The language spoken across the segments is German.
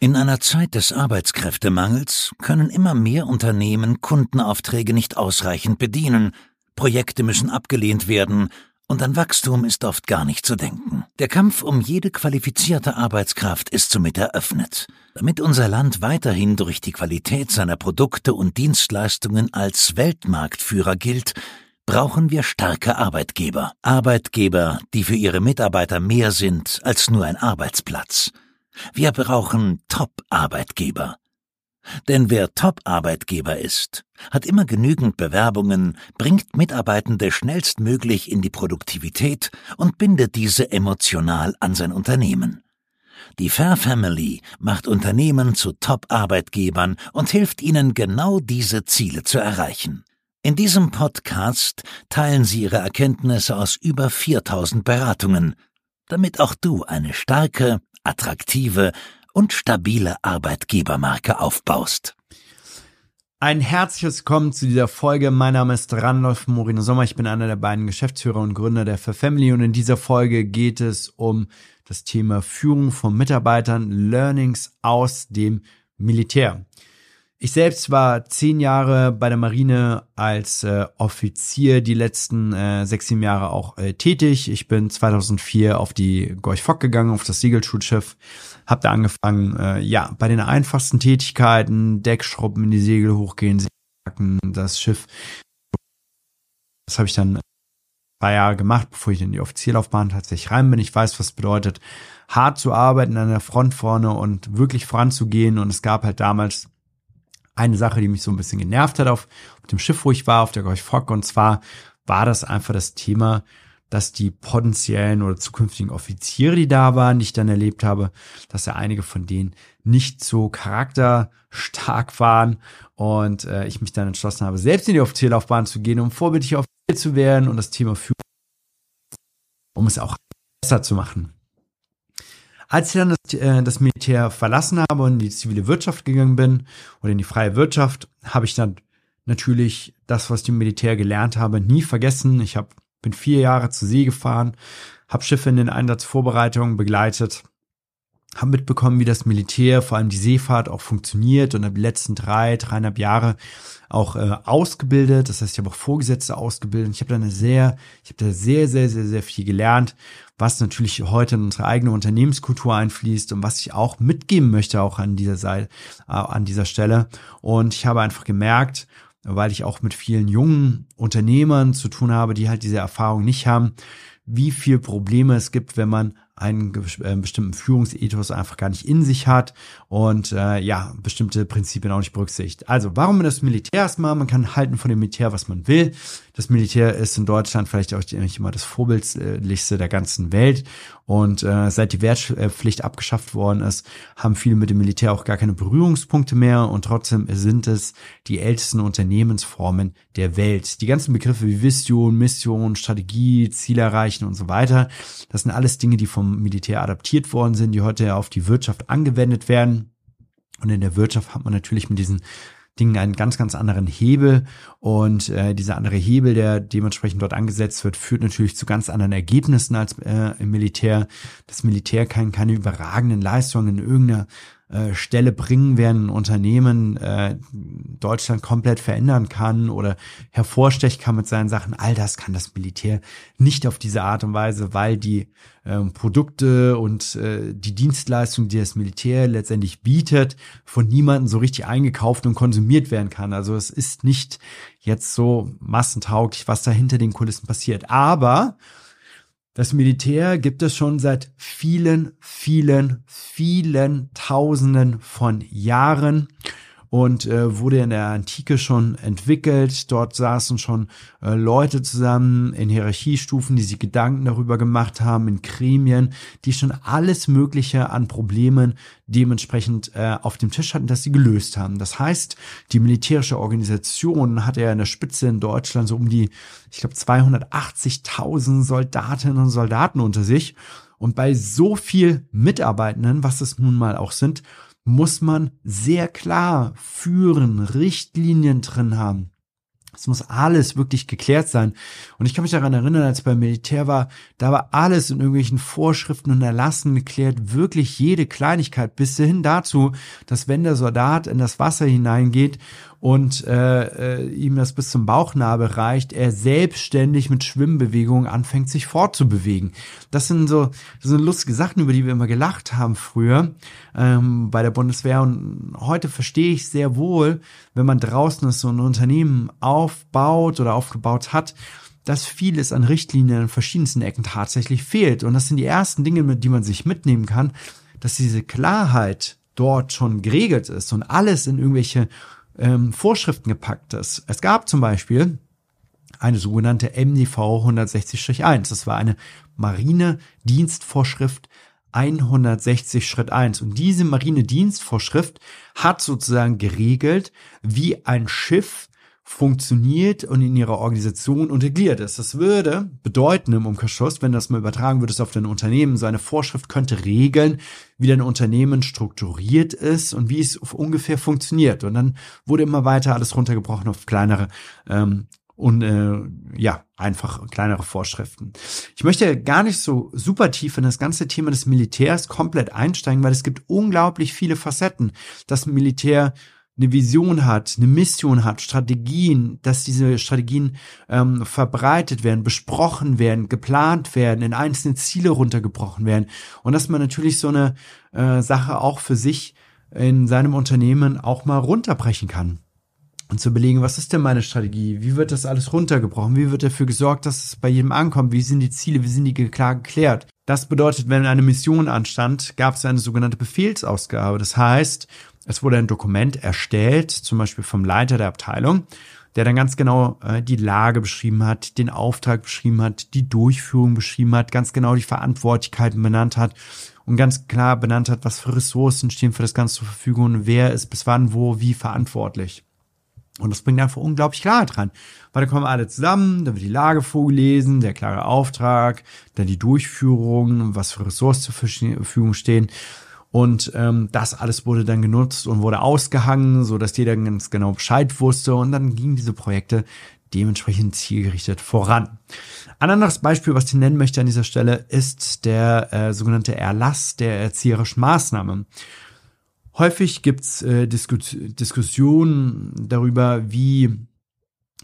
In einer Zeit des Arbeitskräftemangels können immer mehr Unternehmen Kundenaufträge nicht ausreichend bedienen, Projekte müssen abgelehnt werden, und an Wachstum ist oft gar nicht zu denken. Der Kampf um jede qualifizierte Arbeitskraft ist somit eröffnet. Damit unser Land weiterhin durch die Qualität seiner Produkte und Dienstleistungen als Weltmarktführer gilt, brauchen wir starke Arbeitgeber. Arbeitgeber, die für ihre Mitarbeiter mehr sind als nur ein Arbeitsplatz. Wir brauchen Top-Arbeitgeber. Denn wer Top-Arbeitgeber ist, hat immer genügend Bewerbungen, bringt Mitarbeitende schnellstmöglich in die Produktivität und bindet diese emotional an sein Unternehmen. Die Fair Family macht Unternehmen zu Top-Arbeitgebern und hilft ihnen genau diese Ziele zu erreichen. In diesem Podcast teilen sie ihre Erkenntnisse aus über 4000 Beratungen, damit auch du eine starke, attraktive und stabile Arbeitgebermarke aufbaust. Ein herzliches Willkommen zu dieser Folge. Mein Name ist Randolph Morino Sommer. Ich bin einer der beiden Geschäftsführer und Gründer der For Family und in dieser Folge geht es um das Thema Führung von Mitarbeitern, Learnings aus dem Militär. Ich selbst war zehn Jahre bei der Marine als äh, Offizier, die letzten äh, sechs, sieben Jahre auch äh, tätig. Ich bin 2004 auf die Gorch Fock gegangen, auf das Segelschutzschiff, habe da angefangen, äh, ja, bei den einfachsten Tätigkeiten, Deckschrubben in die Segel hochgehen, das Schiff. Das habe ich dann zwei Jahre gemacht, bevor ich in die Offizierlaufbahn tatsächlich rein bin. Ich weiß, was bedeutet, hart zu arbeiten an der Front vorne und wirklich voranzugehen. Und es gab halt damals eine Sache, die mich so ein bisschen genervt hat auf, auf dem Schiff, wo ich war, auf der Gorch Fock. Und zwar war das einfach das Thema, dass die potenziellen oder zukünftigen Offiziere, die da waren, die ich dann erlebt habe, dass ja einige von denen nicht so charakterstark waren und äh, ich mich dann entschlossen habe, selbst in die Offizierlaufbahn zu gehen, um vorbildlich Offizier zu werden und das Thema Führung, um es auch besser zu machen. Als ich dann das, äh, das Militär verlassen habe und in die zivile Wirtschaft gegangen bin oder in die freie Wirtschaft, habe ich dann natürlich das, was ich im Militär gelernt habe, nie vergessen. Ich habe bin vier Jahre zur See gefahren, habe Schiffe in den Einsatzvorbereitungen begleitet, habe mitbekommen, wie das Militär, vor allem die Seefahrt auch funktioniert und die letzten drei, dreieinhalb Jahre auch äh, ausgebildet. Das heißt, ich habe auch Vorgesetzte ausgebildet. Ich habe da eine sehr, ich habe da sehr, sehr, sehr, sehr viel gelernt, was natürlich heute in unsere eigene Unternehmenskultur einfließt und was ich auch mitgeben möchte, auch an dieser Seite, äh, an dieser Stelle. Und ich habe einfach gemerkt, weil ich auch mit vielen jungen Unternehmern zu tun habe, die halt diese Erfahrung nicht haben, wie viel Probleme es gibt, wenn man einen äh, bestimmten Führungsethos einfach gar nicht in sich hat und äh, ja, bestimmte Prinzipien auch nicht berücksichtigt. Also, warum das Militär erstmal? Man kann halten von dem Militär, was man will. Das Militär ist in Deutschland vielleicht auch nicht immer das vorbildlichste der ganzen Welt und äh, seit die Wehrpflicht abgeschafft worden ist, haben viele mit dem Militär auch gar keine Berührungspunkte mehr und trotzdem sind es die ältesten Unternehmensformen der Welt. Die ganzen Begriffe wie Vision, Mission, Strategie, Ziel erreichen und so weiter, das sind alles Dinge, die vom Militär adaptiert worden sind, die heute auf die Wirtschaft angewendet werden. Und in der Wirtschaft hat man natürlich mit diesen Dingen einen ganz, ganz anderen Hebel. Und äh, dieser andere Hebel, der dementsprechend dort angesetzt wird, führt natürlich zu ganz anderen Ergebnissen als äh, im Militär. Das Militär kann keine überragenden Leistungen in irgendeiner äh, Stelle bringen, während ein Unternehmen äh, Deutschland komplett verändern kann oder hervorstechen kann mit seinen Sachen. All das kann das Militär nicht auf diese Art und Weise, weil die äh, Produkte und äh, die Dienstleistung, die das Militär letztendlich bietet, von niemandem so richtig eingekauft und konsumiert werden kann. Also es ist nicht jetzt so massentauglich, was da hinter den Kulissen passiert. Aber das Militär gibt es schon seit vielen, vielen, vielen Tausenden von Jahren und äh, wurde in der Antike schon entwickelt. Dort saßen schon äh, Leute zusammen in Hierarchiestufen, die sich Gedanken darüber gemacht haben, in Gremien, die schon alles Mögliche an Problemen dementsprechend äh, auf dem Tisch hatten, dass sie gelöst haben. Das heißt, die militärische Organisation hatte ja in der Spitze in Deutschland so um die, ich glaube, 280.000 Soldatinnen und Soldaten unter sich. Und bei so viel Mitarbeitenden, was es nun mal auch sind, muss man sehr klar führen, Richtlinien drin haben. Es muss alles wirklich geklärt sein. Und ich kann mich daran erinnern, als ich beim Militär war, da war alles in irgendwelchen Vorschriften und Erlassen geklärt, wirklich jede Kleinigkeit, bis hin dazu, dass wenn der Soldat in das Wasser hineingeht und äh, äh, ihm das bis zum Bauchnabel reicht, er selbstständig mit Schwimmbewegungen anfängt, sich fortzubewegen. Das sind so, das sind lustige Sachen, über die wir immer gelacht haben früher ähm, bei der Bundeswehr. Und heute verstehe ich sehr wohl, wenn man draußen ist, so ein Unternehmen aufbaut oder aufgebaut hat, dass vieles an Richtlinien in verschiedensten Ecken tatsächlich fehlt. Und das sind die ersten Dinge, die man sich mitnehmen kann, dass diese Klarheit dort schon geregelt ist und alles in irgendwelche ähm, Vorschriften gepackt ist. Es gab zum Beispiel eine sogenannte MDV 160-1. Das war eine Marine-Dienstvorschrift 160 Schritt 1. Und diese Marine-Dienstvorschrift hat sozusagen geregelt, wie ein Schiff funktioniert und in ihrer Organisation integriert ist. Das würde bedeuten im Umkehrschluss, wenn das mal übertragen würdest auf dein Unternehmen, so eine Vorschrift könnte regeln, wie dein Unternehmen strukturiert ist und wie es ungefähr funktioniert. Und dann wurde immer weiter alles runtergebrochen auf kleinere ähm, und äh, ja, einfach kleinere Vorschriften. Ich möchte gar nicht so super tief in das ganze Thema des Militärs komplett einsteigen, weil es gibt unglaublich viele Facetten. Das Militär eine Vision hat, eine Mission hat, Strategien, dass diese Strategien ähm, verbreitet werden, besprochen werden, geplant werden, in einzelne Ziele runtergebrochen werden und dass man natürlich so eine äh, Sache auch für sich in seinem Unternehmen auch mal runterbrechen kann. Und zu überlegen, was ist denn meine Strategie? Wie wird das alles runtergebrochen? Wie wird dafür gesorgt, dass es bei jedem ankommt? Wie sind die Ziele? Wie sind die klar geklärt? Das bedeutet, wenn eine Mission anstand, gab es eine sogenannte Befehlsausgabe. Das heißt, es wurde ein Dokument erstellt, zum Beispiel vom Leiter der Abteilung, der dann ganz genau äh, die Lage beschrieben hat, den Auftrag beschrieben hat, die Durchführung beschrieben hat, ganz genau die Verantwortlichkeiten benannt hat und ganz klar benannt hat, was für Ressourcen stehen für das Ganze zur Verfügung wer ist bis wann, wo, wie verantwortlich. Und das bringt einfach unglaublich Klarheit rein. Weil da kommen alle zusammen, da wird die Lage vorgelesen, der klare Auftrag, dann die Durchführung, was für Ressourcen zur Verfügung stehen. Und ähm, das alles wurde dann genutzt und wurde ausgehangen, so dass jeder ganz genau Bescheid wusste. Und dann gingen diese Projekte dementsprechend zielgerichtet voran. Ein anderes Beispiel, was ich nennen möchte an dieser Stelle, ist der äh, sogenannte Erlass der erzieherischen Maßnahme. Häufig gibt's äh, Diskus Diskussionen darüber, wie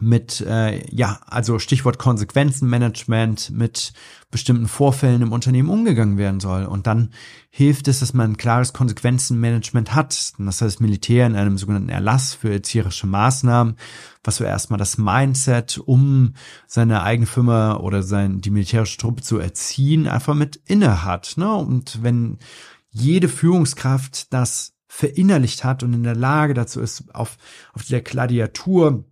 mit, äh, ja, also Stichwort Konsequenzenmanagement, mit bestimmten Vorfällen im Unternehmen umgegangen werden soll. Und dann hilft es, dass man ein klares Konsequenzenmanagement hat. Das heißt Militär in einem sogenannten Erlass für erzieherische Maßnahmen, was so erstmal das Mindset, um seine eigene Firma oder sein, die militärische Truppe zu erziehen, einfach mit inne hat. Ne? Und wenn jede Führungskraft das verinnerlicht hat und in der Lage dazu ist, auf, auf der Gladiatur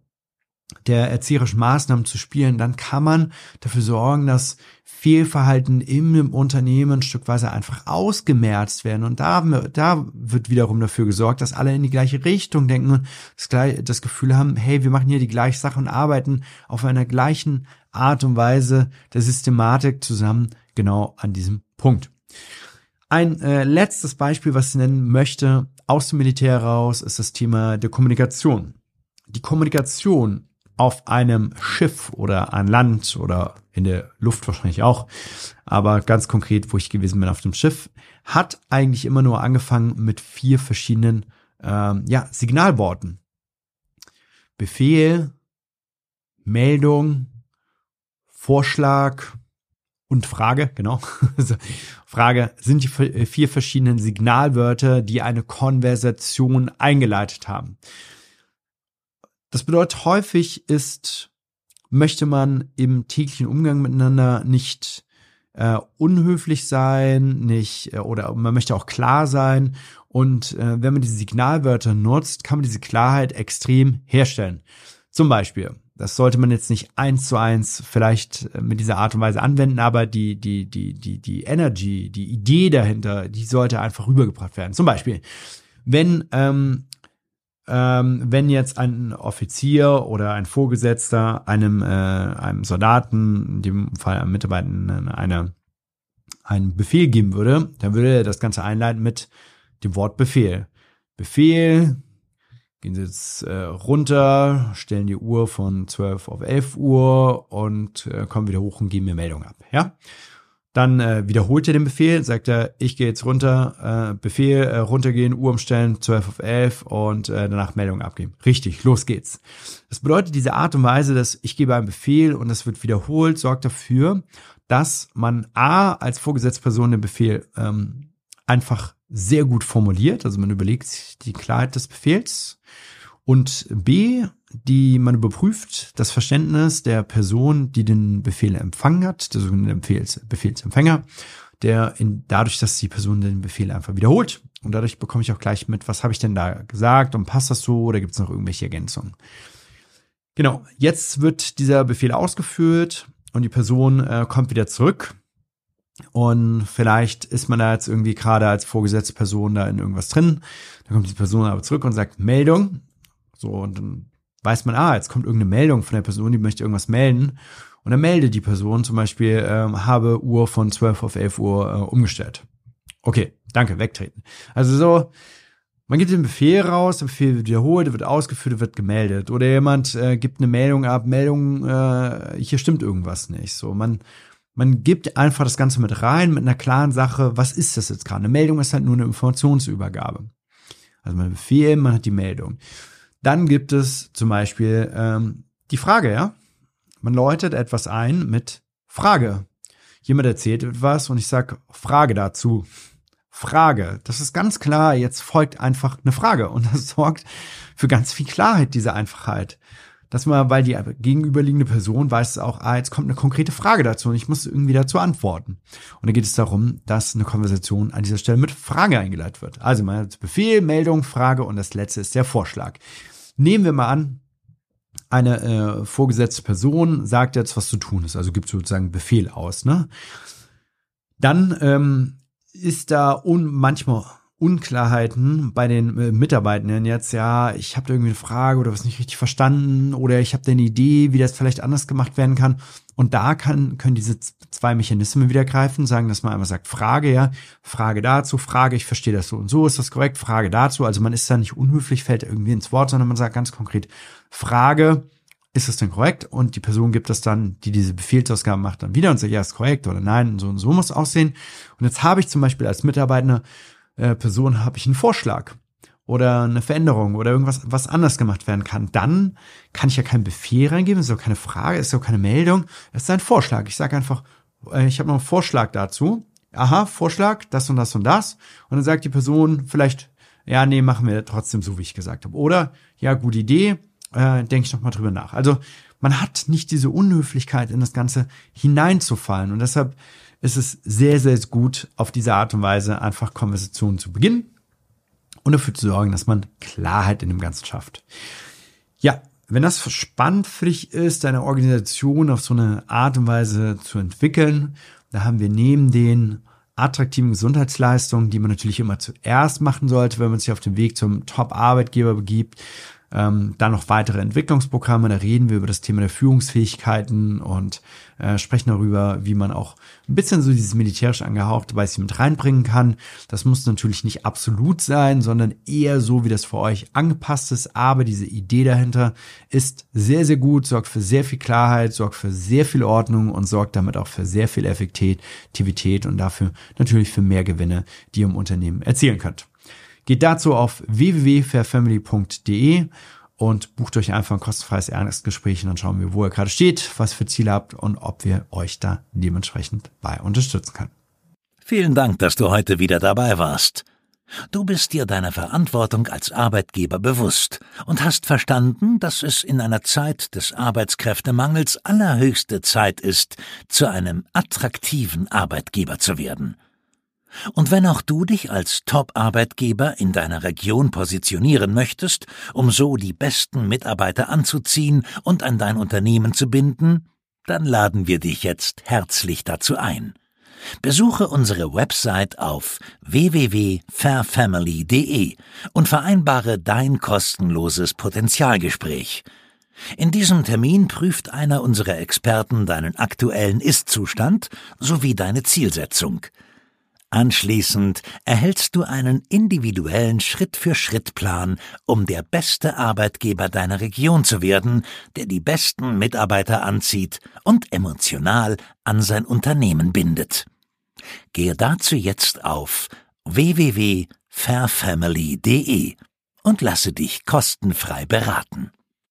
der erzieherischen Maßnahmen zu spielen, dann kann man dafür sorgen, dass Fehlverhalten im Unternehmen stückweise einfach ausgemerzt werden. Und da, da wird wiederum dafür gesorgt, dass alle in die gleiche Richtung denken und das, das Gefühl haben, hey, wir machen hier die gleiche Sache und arbeiten auf einer gleichen Art und Weise der Systematik zusammen, genau an diesem Punkt. Ein äh, letztes Beispiel, was ich nennen möchte, aus dem Militär raus, ist das Thema der Kommunikation. Die Kommunikation auf einem Schiff oder an Land oder in der Luft wahrscheinlich auch, aber ganz konkret, wo ich gewesen bin auf dem Schiff, hat eigentlich immer nur angefangen mit vier verschiedenen ähm, ja, Signalworten. Befehl, Meldung, Vorschlag und Frage, genau. Frage, sind die vier verschiedenen Signalwörter, die eine Konversation eingeleitet haben. Das bedeutet, häufig ist, möchte man im täglichen Umgang miteinander nicht äh, unhöflich sein, nicht äh, oder man möchte auch klar sein. Und äh, wenn man diese Signalwörter nutzt, kann man diese Klarheit extrem herstellen. Zum Beispiel, das sollte man jetzt nicht eins zu eins vielleicht äh, mit dieser Art und Weise anwenden, aber die, die, die, die, die Energy, die Idee dahinter, die sollte einfach rübergebracht werden. Zum Beispiel, wenn ähm, ähm, wenn jetzt ein Offizier oder ein Vorgesetzter einem, äh, einem Soldaten, in dem Fall einem Mitarbeitenden, eine, einen Befehl geben würde, dann würde er das Ganze einleiten mit dem Wort Befehl. Befehl, gehen Sie jetzt äh, runter, stellen die Uhr von 12 auf 11 Uhr und äh, kommen wieder hoch und geben mir Meldung ab. Ja, dann äh, wiederholt er den Befehl, sagt er, ich gehe jetzt runter, äh, Befehl, äh, runtergehen, Uhr umstellen, 12 auf 11 und äh, danach Meldung abgeben. Richtig, los geht's. Das bedeutet, diese Art und Weise, dass ich gebe einen Befehl und es wird wiederholt, sorgt dafür, dass man A, als vorgesetzte Person den Befehl ähm, einfach sehr gut formuliert, also man überlegt sich die Klarheit des Befehls. Und B, die man überprüft das Verständnis der Person, die den Befehl empfangen hat, der sogenannte Befehls, Befehlsempfänger, der in, dadurch, dass die Person den Befehl einfach wiederholt. Und dadurch bekomme ich auch gleich mit, was habe ich denn da gesagt und passt das so oder gibt es noch irgendwelche Ergänzungen. Genau, jetzt wird dieser Befehl ausgeführt und die Person äh, kommt wieder zurück und vielleicht ist man da jetzt irgendwie gerade als vorgesetzte Person da in irgendwas drin. Dann kommt die Person aber zurück und sagt Meldung. So, und dann weiß man, ah, jetzt kommt irgendeine Meldung von der Person, die möchte irgendwas melden. Und dann meldet die Person zum Beispiel, ähm, habe Uhr von 12 auf 11 Uhr äh, umgestellt. Okay, danke, wegtreten. Also so, man gibt den Befehl raus, der Befehl wird wiederholt, wird ausgeführt, wird gemeldet. Oder jemand äh, gibt eine Meldung ab, Meldung, äh, hier stimmt irgendwas nicht. So, man, man gibt einfach das Ganze mit rein, mit einer klaren Sache, was ist das jetzt gerade? Eine Meldung ist halt nur eine Informationsübergabe. Also man Befehl, man hat die Meldung. Dann gibt es zum Beispiel ähm, die Frage, ja. Man läutet etwas ein mit Frage. Jemand erzählt etwas und ich sage Frage dazu. Frage. Das ist ganz klar. Jetzt folgt einfach eine Frage und das sorgt für ganz viel Klarheit, diese Einfachheit. Dass man, weil die gegenüberliegende Person weiß auch, ah, jetzt kommt eine konkrete Frage dazu und ich muss irgendwie dazu antworten. Und dann geht es darum, dass eine Konversation an dieser Stelle mit Frage eingeleitet wird. Also man hat Befehl, Meldung, Frage und das letzte ist der Vorschlag. Nehmen wir mal an, eine äh, vorgesetzte Person sagt jetzt, was zu tun ist, also gibt sozusagen Befehl aus, ne? Dann ähm, ist da un manchmal Unklarheiten bei den äh, Mitarbeitenden jetzt, ja, ich habe irgendwie eine Frage oder was nicht richtig verstanden oder ich habe da eine Idee, wie das vielleicht anders gemacht werden kann. Und da kann, können diese zwei Mechanismen wieder greifen, sagen, dass man einmal sagt, Frage, ja, Frage dazu, Frage, ich verstehe das so und so, ist das korrekt, Frage dazu. Also man ist da nicht unhöflich, fällt irgendwie ins Wort, sondern man sagt ganz konkret, Frage, ist das denn korrekt? Und die Person gibt das dann, die diese Befehlsausgabe macht, dann wieder und sagt, ja, ist korrekt oder nein, so und so muss aussehen. Und jetzt habe ich zum Beispiel als Mitarbeiter äh, Person habe ich einen Vorschlag oder eine Veränderung oder irgendwas, was anders gemacht werden kann, dann kann ich ja keinen Befehl reingeben, ist auch keine Frage, ist auch keine Meldung, es ist ein Vorschlag. Ich sage einfach, äh, ich habe noch einen Vorschlag dazu. Aha, Vorschlag, das und das und das. Und dann sagt die Person vielleicht, ja, nee, machen wir trotzdem so, wie ich gesagt habe. Oder, ja, gute Idee, äh, denke ich noch mal drüber nach. Also man hat nicht diese Unhöflichkeit in das Ganze hineinzufallen. Und deshalb ist es sehr, sehr gut, auf diese Art und Weise einfach Konversationen zu beginnen und dafür zu sorgen, dass man Klarheit in dem Ganzen schafft. Ja, wenn das spannend für dich ist, deine Organisation auf so eine Art und Weise zu entwickeln, da haben wir neben den attraktiven Gesundheitsleistungen, die man natürlich immer zuerst machen sollte, wenn man sich auf den Weg zum Top-Arbeitgeber begibt, ähm, dann noch weitere Entwicklungsprogramme, da reden wir über das Thema der Führungsfähigkeiten und äh, sprechen darüber, wie man auch ein bisschen so dieses militärisch angehauchte bei mit reinbringen kann. Das muss natürlich nicht absolut sein, sondern eher so, wie das für euch angepasst ist. Aber diese Idee dahinter ist sehr, sehr gut, sorgt für sehr viel Klarheit, sorgt für sehr viel Ordnung und sorgt damit auch für sehr viel Effektivität und dafür natürlich für mehr Gewinne, die ihr im Unternehmen erzielen könnt. Geht dazu auf www.fairfamily.de und bucht euch einfach ein kostenfreies Erstgespräch und dann schauen wir, wo ihr gerade steht, was für Ziele habt und ob wir euch da dementsprechend bei unterstützen können. Vielen Dank, dass du heute wieder dabei warst. Du bist dir deiner Verantwortung als Arbeitgeber bewusst und hast verstanden, dass es in einer Zeit des Arbeitskräftemangels allerhöchste Zeit ist, zu einem attraktiven Arbeitgeber zu werden. Und wenn auch du dich als Top-Arbeitgeber in deiner Region positionieren möchtest, um so die besten Mitarbeiter anzuziehen und an dein Unternehmen zu binden, dann laden wir dich jetzt herzlich dazu ein. Besuche unsere Website auf www.fairfamily.de und vereinbare dein kostenloses Potenzialgespräch. In diesem Termin prüft einer unserer Experten deinen aktuellen Ist-Zustand sowie deine Zielsetzung – Anschließend erhältst du einen individuellen Schritt-für-Schritt-Plan, um der beste Arbeitgeber deiner Region zu werden, der die besten Mitarbeiter anzieht und emotional an sein Unternehmen bindet. Gehe dazu jetzt auf www.fairfamily.de und lasse dich kostenfrei beraten.